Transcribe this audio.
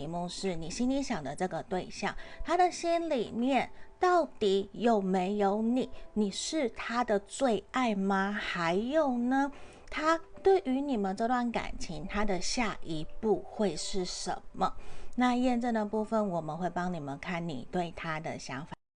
题目是你心里想的这个对象他的心里面到底有没有你？你是他的最爱吗？还有呢？他对于你们这段感情他的下一步会是什么？那验证的部分我们会帮你们看你对他的想法。